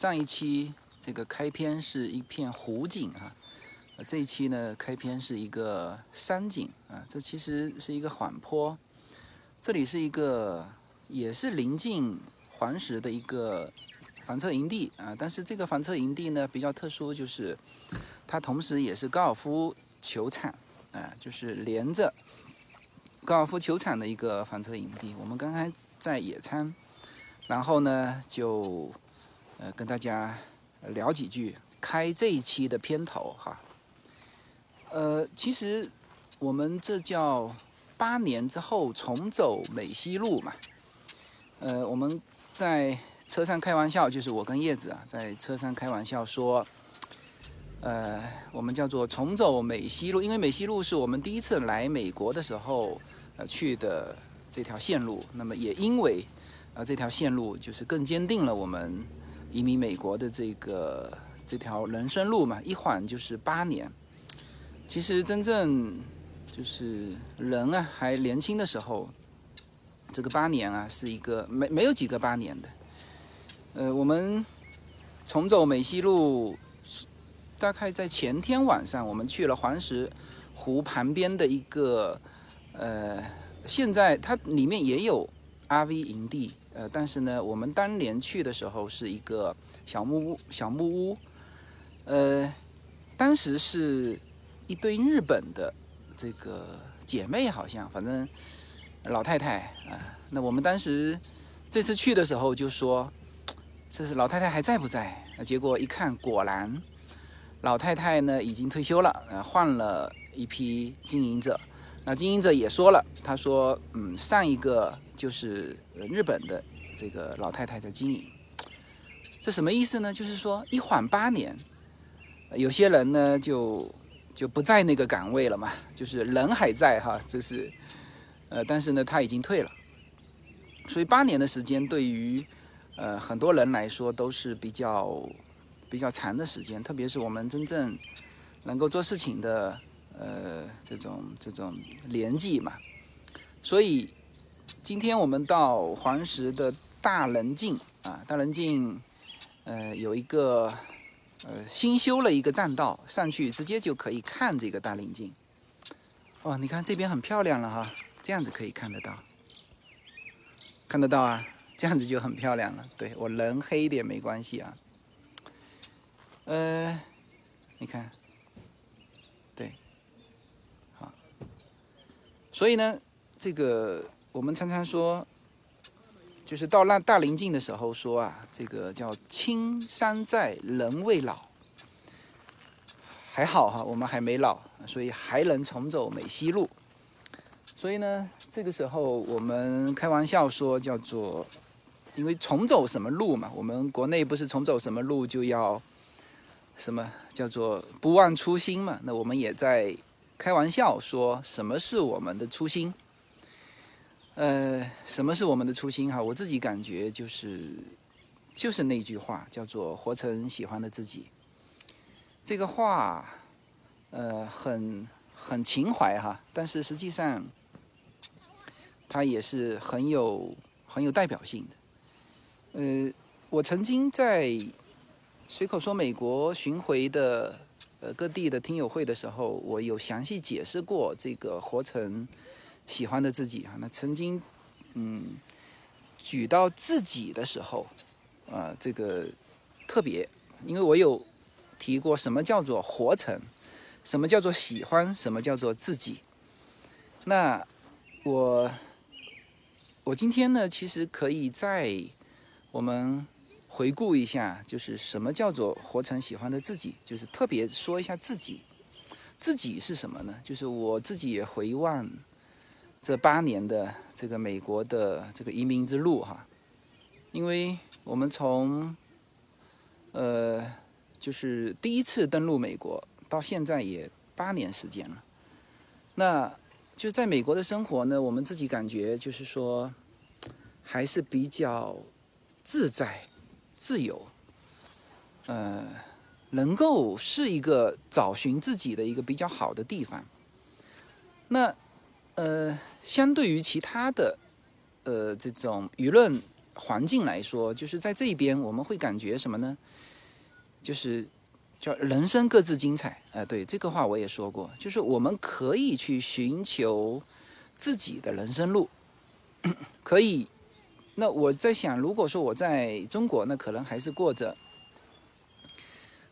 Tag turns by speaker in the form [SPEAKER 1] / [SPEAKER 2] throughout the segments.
[SPEAKER 1] 上一期这个开篇是一片湖景啊，这一期呢开篇是一个山景啊，这其实是一个缓坡，这里是一个也是临近黄石的一个房车营地啊，但是这个房车营地呢比较特殊，就是它同时也是高尔夫球场啊，就是连着高尔夫球场的一个房车营地。我们刚刚在野餐，然后呢就。呃，跟大家聊几句，开这一期的片头哈。呃，其实我们这叫八年之后重走美西路嘛。呃，我们在车上开玩笑，就是我跟叶子啊，在车上开玩笑说，呃，我们叫做重走美西路，因为美西路是我们第一次来美国的时候呃去的这条线路。那么也因为啊这条线路就是更坚定了我们。移民美国的这个这条人生路嘛，一晃就是八年。其实真正就是人啊，还年轻的时候，这个八年啊，是一个没没有几个八年的。呃，我们重走美西路，大概在前天晚上，我们去了黄石湖旁边的一个呃，现在它里面也有 RV 营地。呃，但是呢，我们当年去的时候是一个小木屋，小木屋，呃，当时是一堆日本的这个姐妹，好像反正老太太啊。那我们当时这次去的时候就说，这是老太太还在不在？结果一看，果然老太太呢已经退休了，呃，换了一批经营者。那经营者也说了，他说，嗯，上一个。就是日本的这个老太太在经营，这什么意思呢？就是说一缓八年，有些人呢就就不在那个岗位了嘛，就是人还在哈，这是呃，但是呢他已经退了，所以八年的时间对于呃很多人来说都是比较比较长的时间，特别是我们真正能够做事情的呃这种这种年纪嘛，所以。今天我们到黄石的大棱镜啊，大棱镜，呃，有一个呃新修了一个栈道，上去直接就可以看这个大棱镜。哦，你看这边很漂亮了哈，这样子可以看得到，看得到啊，这样子就很漂亮了。对我人黑一点没关系啊。呃，你看，对，好，所以呢，这个。我们常常说，就是到那大临近的时候说啊，这个叫青山在，人未老。还好哈，我们还没老，所以还能重走美西路。所以呢，这个时候我们开玩笑说，叫做因为重走什么路嘛，我们国内不是重走什么路就要什么叫做不忘初心嘛？那我们也在开玩笑说，什么是我们的初心？呃，什么是我们的初心哈？我自己感觉就是，就是那句话，叫做“活成喜欢的自己”。这个话，呃，很很情怀哈，但是实际上，它也是很有很有代表性的。呃，我曾经在随口说美国巡回的呃各地的听友会的时候，我有详细解释过这个“活成”。喜欢的自己啊，那曾经，嗯，举到自己的时候，啊，这个特别，因为我有提过什么叫做活成，什么叫做喜欢，什么叫做自己。那我我今天呢，其实可以在我们回顾一下，就是什么叫做活成喜欢的自己，就是特别说一下自己，自己是什么呢？就是我自己也回望。这八年的这个美国的这个移民之路哈，因为我们从呃就是第一次登陆美国到现在也八年时间了，那就在美国的生活呢，我们自己感觉就是说还是比较自在、自由，呃，能够是一个找寻自己的一个比较好的地方。那呃。相对于其他的，呃，这种舆论环境来说，就是在这边我们会感觉什么呢？就是叫人生各自精彩。哎，对这个话我也说过，就是我们可以去寻求自己的人生路，可以。那我在想，如果说我在中国，那可能还是过着，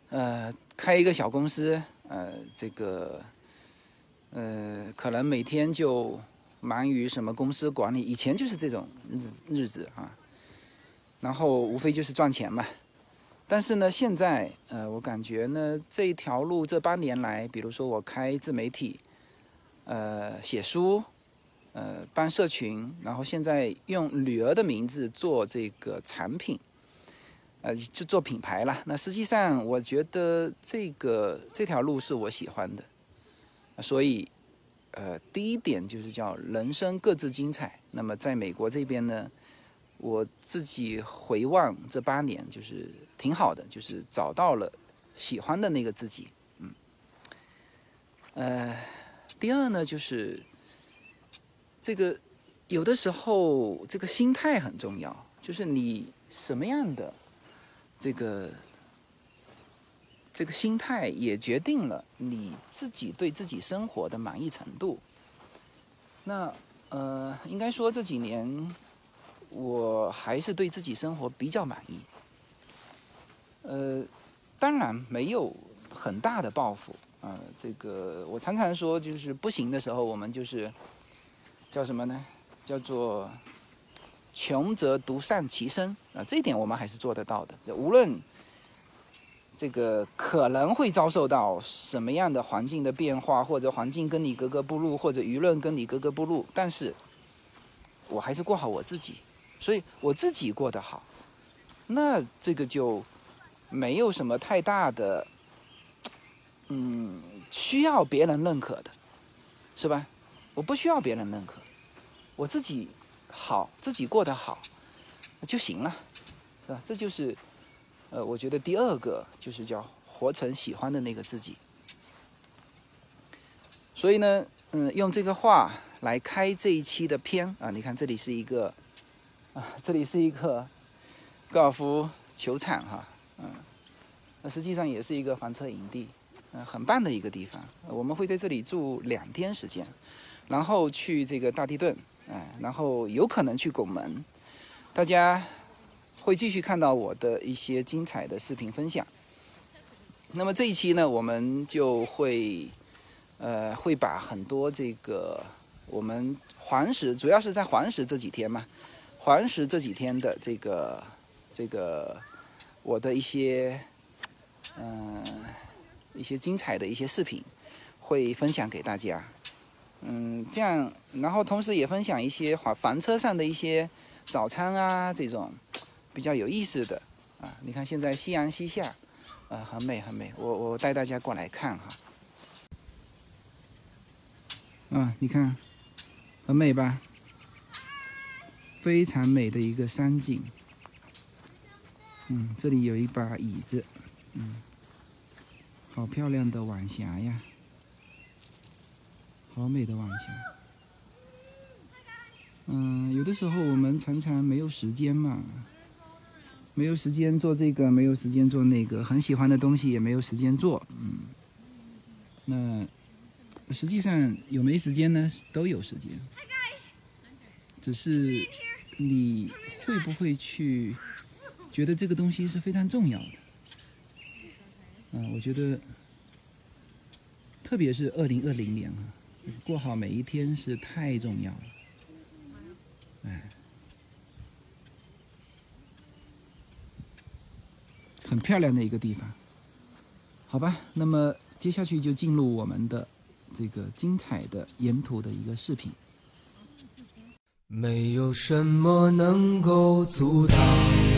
[SPEAKER 1] 呃，开一个小公司，呃，这个，呃，可能每天就忙于什么公司管理，以前就是这种日日子啊，然后无非就是赚钱嘛。但是呢，现在，呃，我感觉呢，这一条路这八年来，比如说我开自媒体，呃，写书。呃，办社群，然后现在用女儿的名字做这个产品，呃，就做品牌了。那实际上，我觉得这个这条路是我喜欢的，所以，呃，第一点就是叫人生各自精彩。那么在美国这边呢，我自己回望这八年，就是挺好的，就是找到了喜欢的那个自己。嗯，呃，第二呢就是。这个有的时候，这个心态很重要，就是你什么样的这个这个心态，也决定了你自己对自己生活的满意程度。那呃，应该说这几年我还是对自己生活比较满意。呃，当然没有很大的抱负啊。这个我常常说，就是不行的时候，我们就是。叫什么呢？叫做穷则独善其身啊！这一点我们还是做得到的。无论这个可能会遭受到什么样的环境的变化，或者环境跟你格格不入，或者舆论跟你格格不入，但是我还是过好我自己。所以我自己过得好，那这个就没有什么太大的嗯需要别人认可的，是吧？我不需要别人认可，我自己好，自己过得好就行了，是吧？这就是，呃，我觉得第二个就是叫活成喜欢的那个自己。所以呢，嗯，用这个话来开这一期的篇啊，你看这里是一个啊，这里是一个高尔夫球场哈，嗯，那实际上也是一个房车营地，嗯，很棒的一个地方。我们会在这里住两天时间。然后去这个大地顿，哎，然后有可能去拱门，大家会继续看到我的一些精彩的视频分享。那么这一期呢，我们就会，呃，会把很多这个我们环石，主要是在环石这几天嘛，环石这几天的这个这个我的一些，嗯，一些精彩的一些视频，会分享给大家。嗯，这样，然后同时也分享一些房房车上的一些早餐啊，这种比较有意思的啊。你看现在夕阳西下，啊，很美很美。我我带大家过来看哈。啊，你看，很美吧？非常美的一个山景。嗯，这里有一把椅子，嗯，好漂亮的晚霞呀。好美的晚霞，嗯，有的时候我们常常没有时间嘛，没有时间做这个，没有时间做那个，很喜欢的东西也没有时间做，嗯，那实际上有没时间呢？都有时间，只是你会不会去觉得这个东西是非常重要的？嗯，我觉得，特别是二零二零年啊。过好每一天是太重要了，哎，很漂亮的一个地方，好吧？那么接下去就进入我们的这个精彩的沿途的一个视频。没有什么能够阻挡。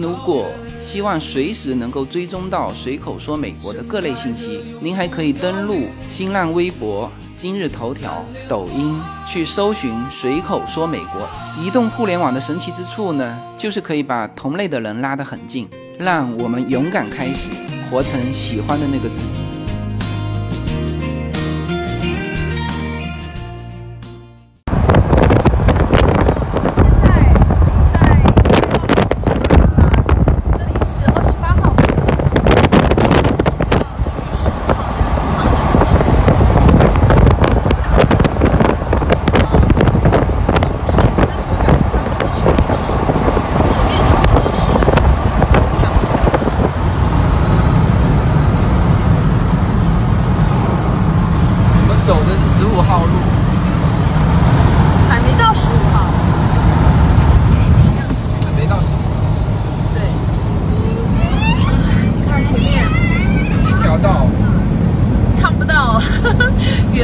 [SPEAKER 1] 如果希望随时能够追踪到随口说美国的各类信息，您还可以登录新浪微博、今日头条、抖音去搜寻随口说美国。移动互联网的神奇之处呢，就是可以把同类的人拉得很近，让我们勇敢开始，活成喜欢的那个自己。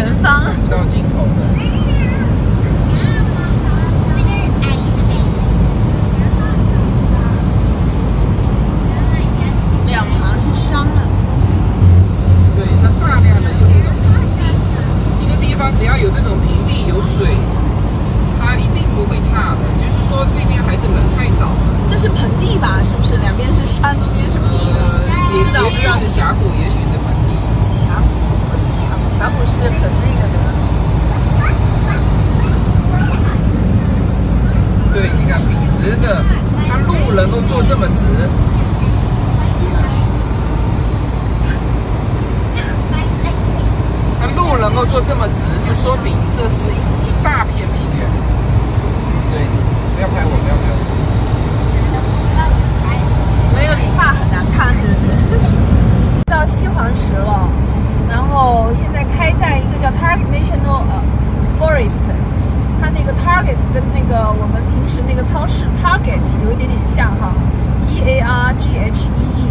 [SPEAKER 1] 前
[SPEAKER 2] 方，
[SPEAKER 1] 到镜头的。
[SPEAKER 2] 哦，现在开在一个叫 Target National Forest，它那个 Target 跟那个我们平时那个超市 Target 有一点点像哈，T A R G H E E，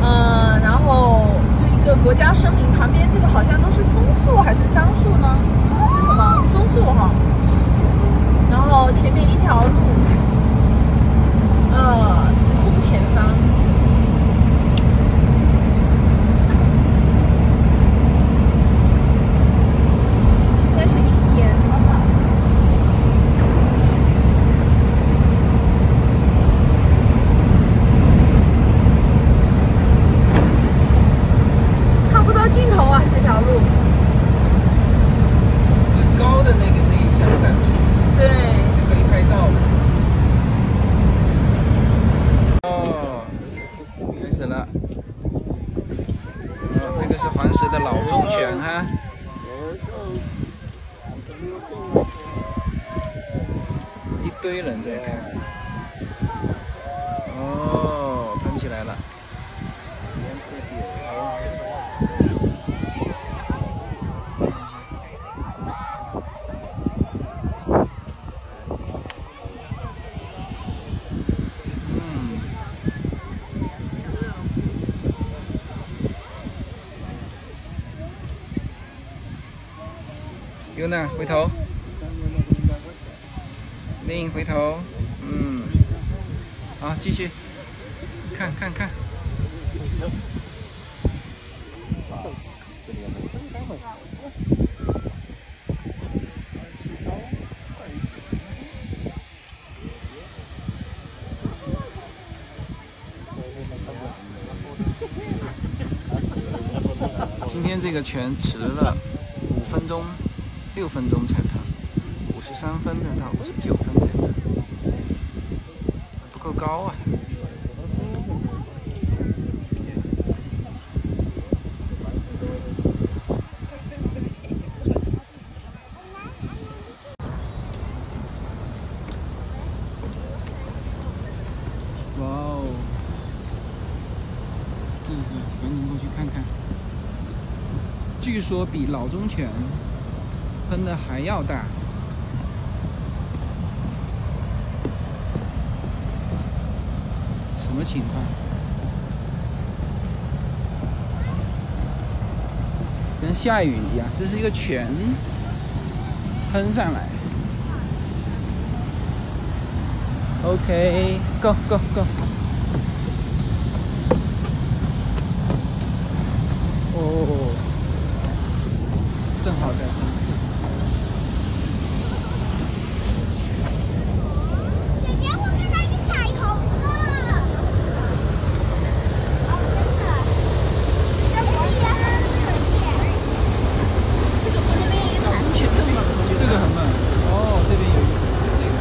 [SPEAKER 2] 嗯，然后就一个国家森林旁边，这个好像都是松树还是桑树呢？是什么？松树哈。然后前面一条路，呃，直通前方。应该是阴天，好不好？看不到尽头啊，这条路。
[SPEAKER 1] 最高的那个那一下山，
[SPEAKER 2] 对，
[SPEAKER 1] 就可以拍照了。哦，开始了。这个是黄石的老忠犬哈。堆人在看。哦喷起来了娜，回头。另回头，嗯，好，继续，看看看。今天这个全迟了五分钟。六分钟才到，十三分的到五十九分这的。不够高啊。哇哦。这个赶紧过去看看。据说比老忠犬喷的还要大。情况？跟下雨一样，这是一个泉喷上来。OK，Go Go Go。哦，正好在喷。
[SPEAKER 3] 姐姐，我看到一个彩虹了。哦，真的。这不一样，这个比那边一个蓝犬更猛，我觉
[SPEAKER 1] 这个很猛。哦，这边有一个这个。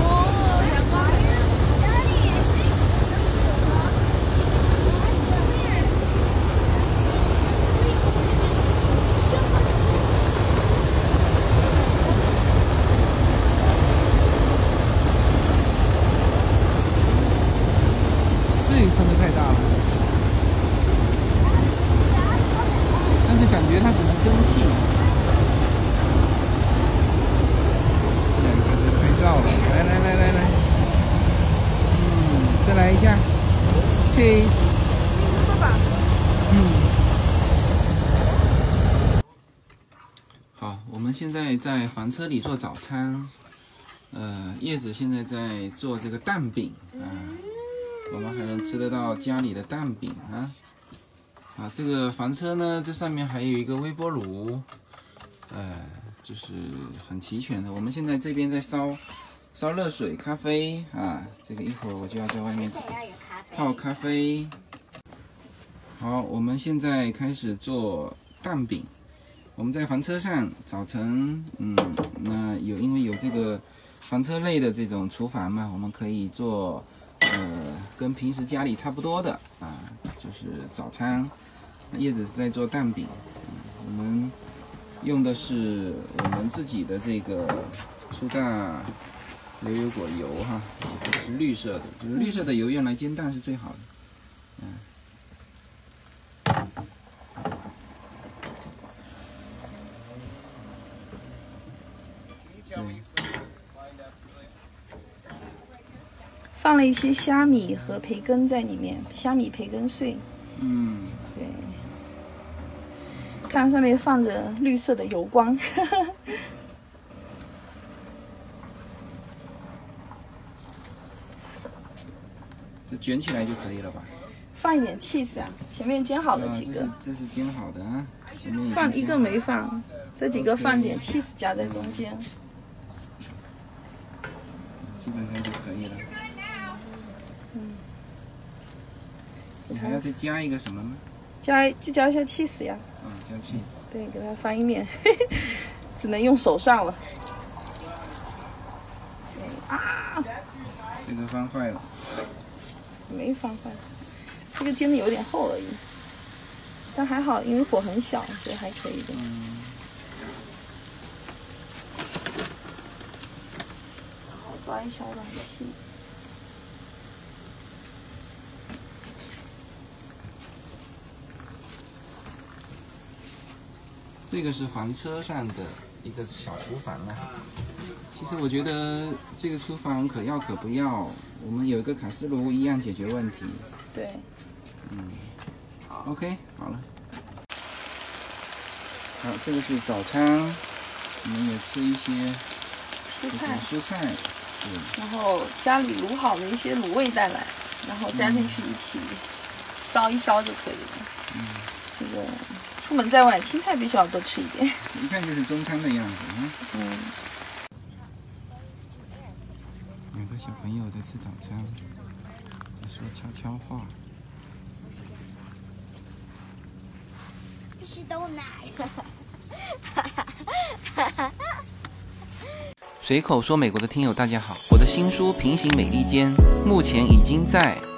[SPEAKER 3] 哦，阳光。这里也是。
[SPEAKER 1] 这里喷的太大了，但是感觉它只是蒸汽。这两个在拍照了，来来来来来，嗯，再来一下，cheese，嗯，好，我们现在在房车里做早餐，呃，叶子现在在做这个蛋饼啊。我们还能吃得到家里的蛋饼啊！啊，这个房车呢，这上面还有一个微波炉，呃，就是很齐全的。我们现在这边在烧烧热水、咖啡啊，这个一会儿我就要在外面。泡咖啡。好，我们现在开始做蛋饼。我们在房车上早晨，嗯，那有因为有这个房车类的这种厨房嘛，我们可以做，呃，跟平时家里差不多的啊，就是早餐。叶子是在做蛋饼，我们用的是我们自己的这个初榨牛油果油哈，是绿色的，就是绿色的油用来煎蛋是最好的。对，
[SPEAKER 4] 放了一些虾米和培根在里面，虾米培根碎，
[SPEAKER 1] 嗯，
[SPEAKER 4] 对，看上面放着绿色的油光，
[SPEAKER 1] 这卷起来就可以了吧？
[SPEAKER 4] 放一点 cheese 啊，前面煎好了
[SPEAKER 1] 啊，这是
[SPEAKER 4] 几个，
[SPEAKER 1] 这是煎好的啊，前面
[SPEAKER 4] 放一个没放，这几个放点 cheese 夹在中间，
[SPEAKER 1] 基本上就可以了。
[SPEAKER 4] 嗯
[SPEAKER 1] 你还要再加一个什么呢？
[SPEAKER 4] 加就加一下 cheese 呀，
[SPEAKER 1] 嗯，加 cheese。
[SPEAKER 4] 对，给它翻一面，只能用手上了。对啊，
[SPEAKER 1] 这个翻坏了。
[SPEAKER 4] 没翻坏，这个煎的有点厚而已，但还好，因为火很小，所以还可以的。抓一小软气。
[SPEAKER 1] 这个是房车上的一个小厨房啊。其实我觉得这个厨房可要可不要，我们有一个卡式炉一样解决问题。
[SPEAKER 4] 对，嗯
[SPEAKER 1] OK，好了。好，这个是早餐，我们也吃一些
[SPEAKER 4] 蔬菜，
[SPEAKER 1] 蔬菜。对，
[SPEAKER 4] 然后家里卤好的一些卤味再来，然后加进去一起烧一烧就可以了。嗯，这个出门在外，青菜必须要多吃一点。
[SPEAKER 1] 一看就是中餐的样子啊。
[SPEAKER 4] 嗯，
[SPEAKER 1] 两个小朋友在吃早餐，在说悄悄话。
[SPEAKER 3] 是豆奶。
[SPEAKER 1] 随口说美国的听友大家好，我的新书《平行美利坚》目前已经在大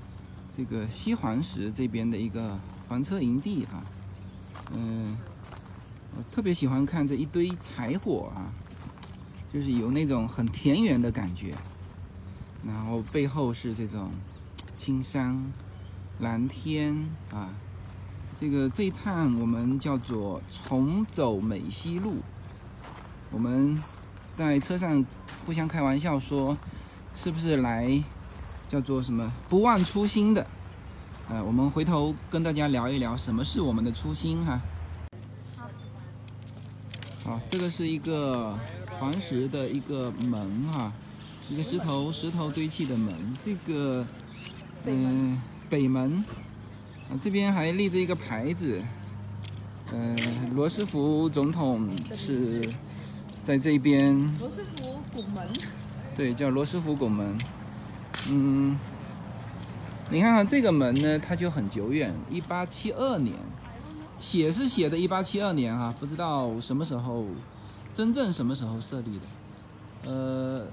[SPEAKER 1] 这个西黄石这边的一个房车营地哈，嗯、我特别喜欢看这一堆柴火啊，就是有那种很田园的感觉。然后背后是这种青山、蓝天啊。这个这一趟我们叫做重走美西路，我们在车上互相开玩笑说，是不是来叫做什么不忘初心的？呃，我们回头跟大家聊一聊什么是我们的初心哈。好，这个是一个黄石的一个门哈、一个石头石头堆砌的门，这个嗯、北门啊这边还立着一个牌子，呃罗斯福总统是在这边
[SPEAKER 4] 罗斯福拱门，
[SPEAKER 1] 对，叫罗斯福拱门。嗯，你看看这个门呢，它就很久远，一八七二年，写是写的一八七二年哈、不知道什么时候，真正什么时候设立的。呃，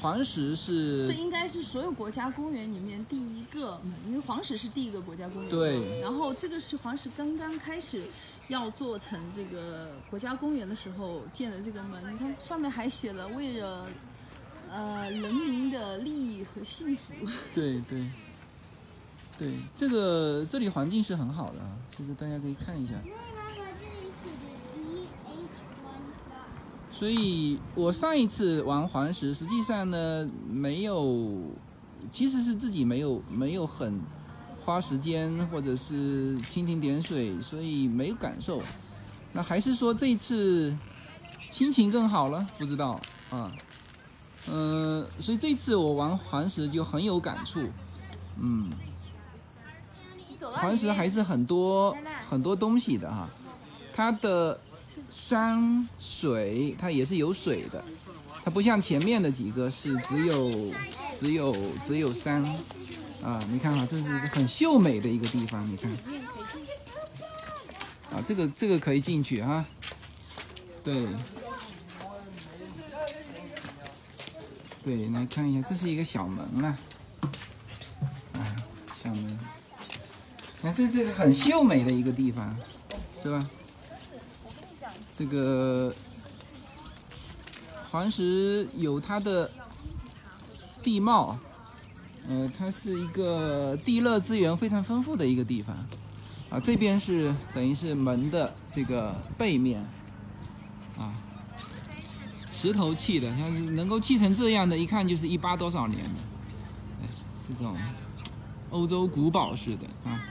[SPEAKER 1] 黄石是这
[SPEAKER 4] 应该是所有国家公园里面第一个门，因为黄石是第一个国家公园。
[SPEAKER 1] 对
[SPEAKER 4] 然后这个是黄石刚刚开始要做成这个国家公园的时候建的这个门，你看上面还写了为了呃人民的利益和幸福。
[SPEAKER 1] 对对对，这个这里环境是很好的啊，这个大家可以看一下。所以我上一次玩黄石，实际上呢没有，其实是自己没有没有很花时间或者是蜻蜓点水，所以没有感受。那还是说这一次心情更好了？不知道啊。嗯、所以这次我玩黄石就很有感触。嗯，黄石还是很多很多东西的哈，它的山水它也是有水的，它不像前面的几个是只有只有只有山啊。你看哈，这是很秀美的一个地方，你看啊，这个这个可以进去哈，对。对，来看一下，这是一个小门啦，啊，小门，看这这是很秀美的一个地方，是吧？这个黄石有它的地貌，呃，它是一个地热资源非常丰富的一个地方，啊，这边是等于是门的这个背面，啊。石头砌的，像是能够砌成这样的，一看就是一八多少年的，哎，这种欧洲古堡似的啊，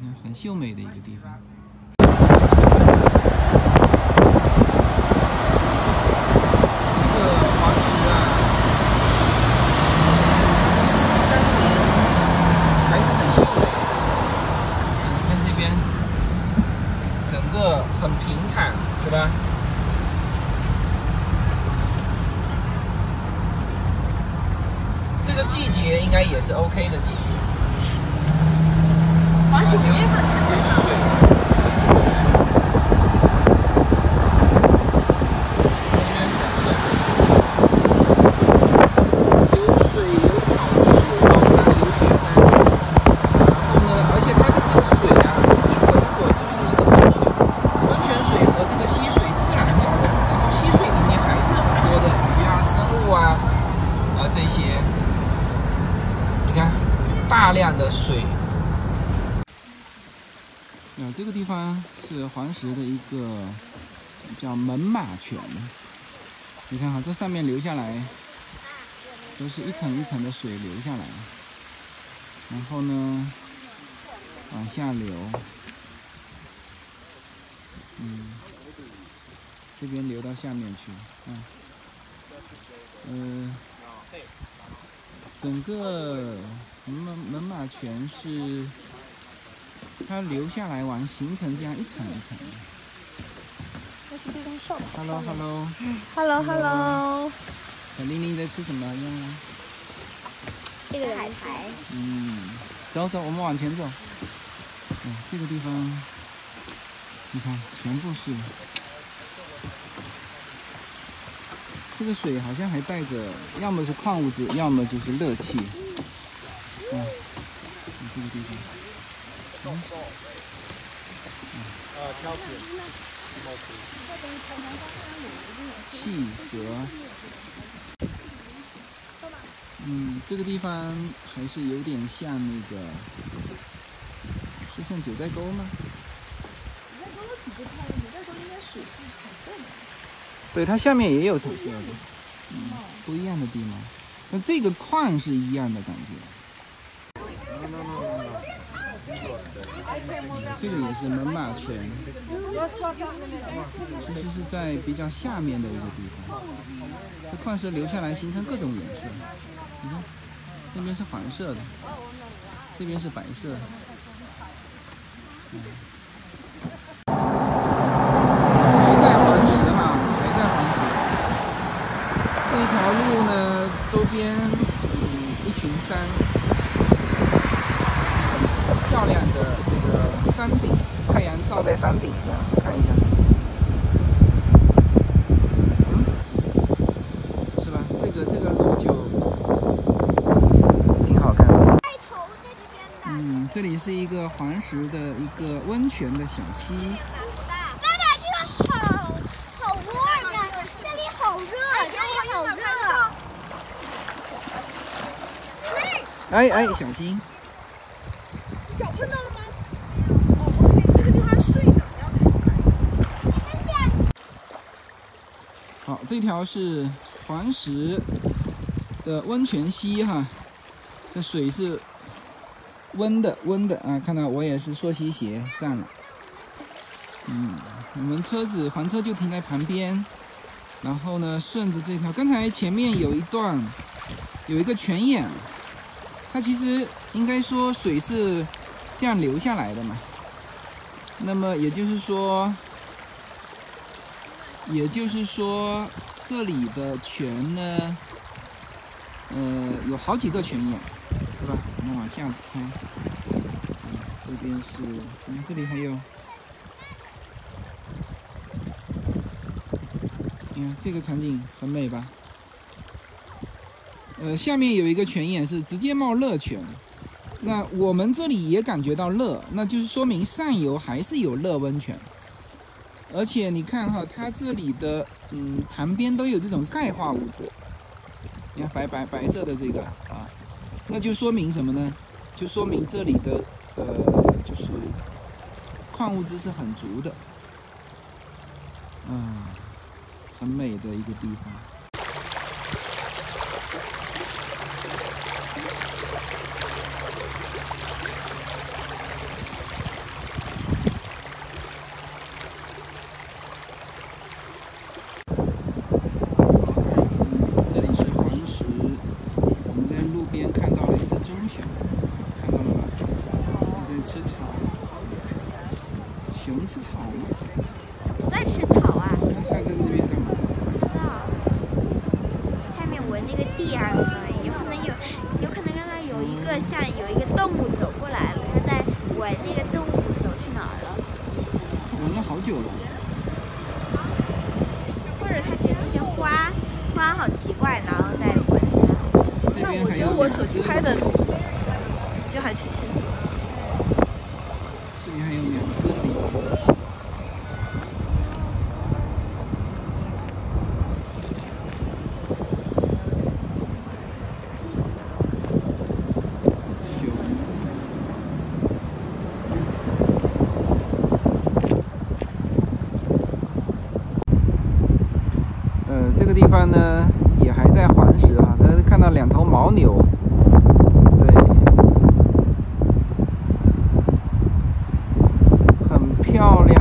[SPEAKER 1] 嗯，很秀美的一个地方。这个黄石啊，山林还是很秀美的。你看这边，整个很平坦，对吧？这个季节应该也是 OK 的季节。
[SPEAKER 4] 黄石五月份才开放。
[SPEAKER 1] 有水，有草地，有高山，有雪山。然后呢，而且它的这个水啊，一会儿一会儿就是一个温泉，温泉水和这个溪水自然交融，然后溪水里面还是很多的鱼啊、生物啊啊这些。你看，大量的水。啊，这个地方是黄石的一个叫门马泉。你看哈，这上面流下来都是一层一层的水流下来，然后呢往下流，嗯，这边流到下面去，嗯，呃，整个门门马泉是它流下来完形成这样一层一层的。
[SPEAKER 2] 那是对他笑的。
[SPEAKER 1] Hello Hello，Hello
[SPEAKER 2] Hello，
[SPEAKER 1] 小玲玲在吃什么呀？
[SPEAKER 3] 这个海苔，
[SPEAKER 1] 嗯，走走，我们往前走。嗯，这个地方，你看，全部是。这个水好像还带着，要么是矿物质，要么就是热气。嗯，你这个地方。嗯气和。嗯，这个地方还是有点像那个，是像九寨沟吗？对，它下面也有彩色的，嗯，不一样的地方。那这个矿是一样的感觉。这个也是门马泉，其实是在比较下面的一个地方。这矿石流下来形成各种颜色，你看，那边是黄色的，这边是白色的。嗯还在黄石哈，还在黄石。这条路呢，周边一群山，很漂亮的这个山顶，太阳照在山顶上，看一下。嗯，是吧？这个这个路就挺好看的。
[SPEAKER 3] 开头在这边的。
[SPEAKER 1] 嗯，这里是一个黄石的一个温泉的小溪。
[SPEAKER 3] 爸爸，这个好好 warm 啊，这里好热，这里好热。
[SPEAKER 1] 哎哎，小心！
[SPEAKER 2] 脚碰到了吗？哦，我以为这个地方睡呢，然后踩进来。
[SPEAKER 1] 好，这条是黄石的温泉溪哈，这水是温的，温的啊！看到我也是溯溪鞋上了。嗯，我们车子房车就停在旁边，然后呢，顺着这条，刚才前面有一段有一个泉眼，它其实应该说水是这样流下来的嘛。那么也就是说，也就是说，这里的泉呢，呃，有好几个泉眼，是吧？我们往下看，嗯这边是，嗯，这里还有，你看这个场景很美吧？呃，下面有一个泉眼是直接冒热泉，那我们这里也感觉到热，那就是说明上游还是有热温泉。而且你看哈，它这里的嗯旁边都有这种钙化物质，你看白白白色的这个啊，那就说明什么呢？就说明这里的呃就是矿物质是很足的，啊，很美的一个地方。这里是黄石，我们在路边看到了一只棕熊，看到了吧？它在吃草。熊吃草吗？
[SPEAKER 5] 不在吃草啊，
[SPEAKER 1] 那它在那边干嘛？
[SPEAKER 5] 不知道。下面闻那个地还很闻，有可能有，有可能刚刚有一个像有一个动物走过来了，它在闻那个动物走去哪儿了，
[SPEAKER 1] 它闻了好久了。
[SPEAKER 5] 或者它觉得那些花花好奇怪，然后再闻它。
[SPEAKER 1] 这
[SPEAKER 2] 那
[SPEAKER 1] 边还有
[SPEAKER 2] 我觉得我手机
[SPEAKER 1] 两只
[SPEAKER 2] 拍的就还挺清楚的。
[SPEAKER 1] 这里还有两只鲤。熊。呃，这个地方呢也还在黄石啊，大家看到两头牦牛，对，很漂亮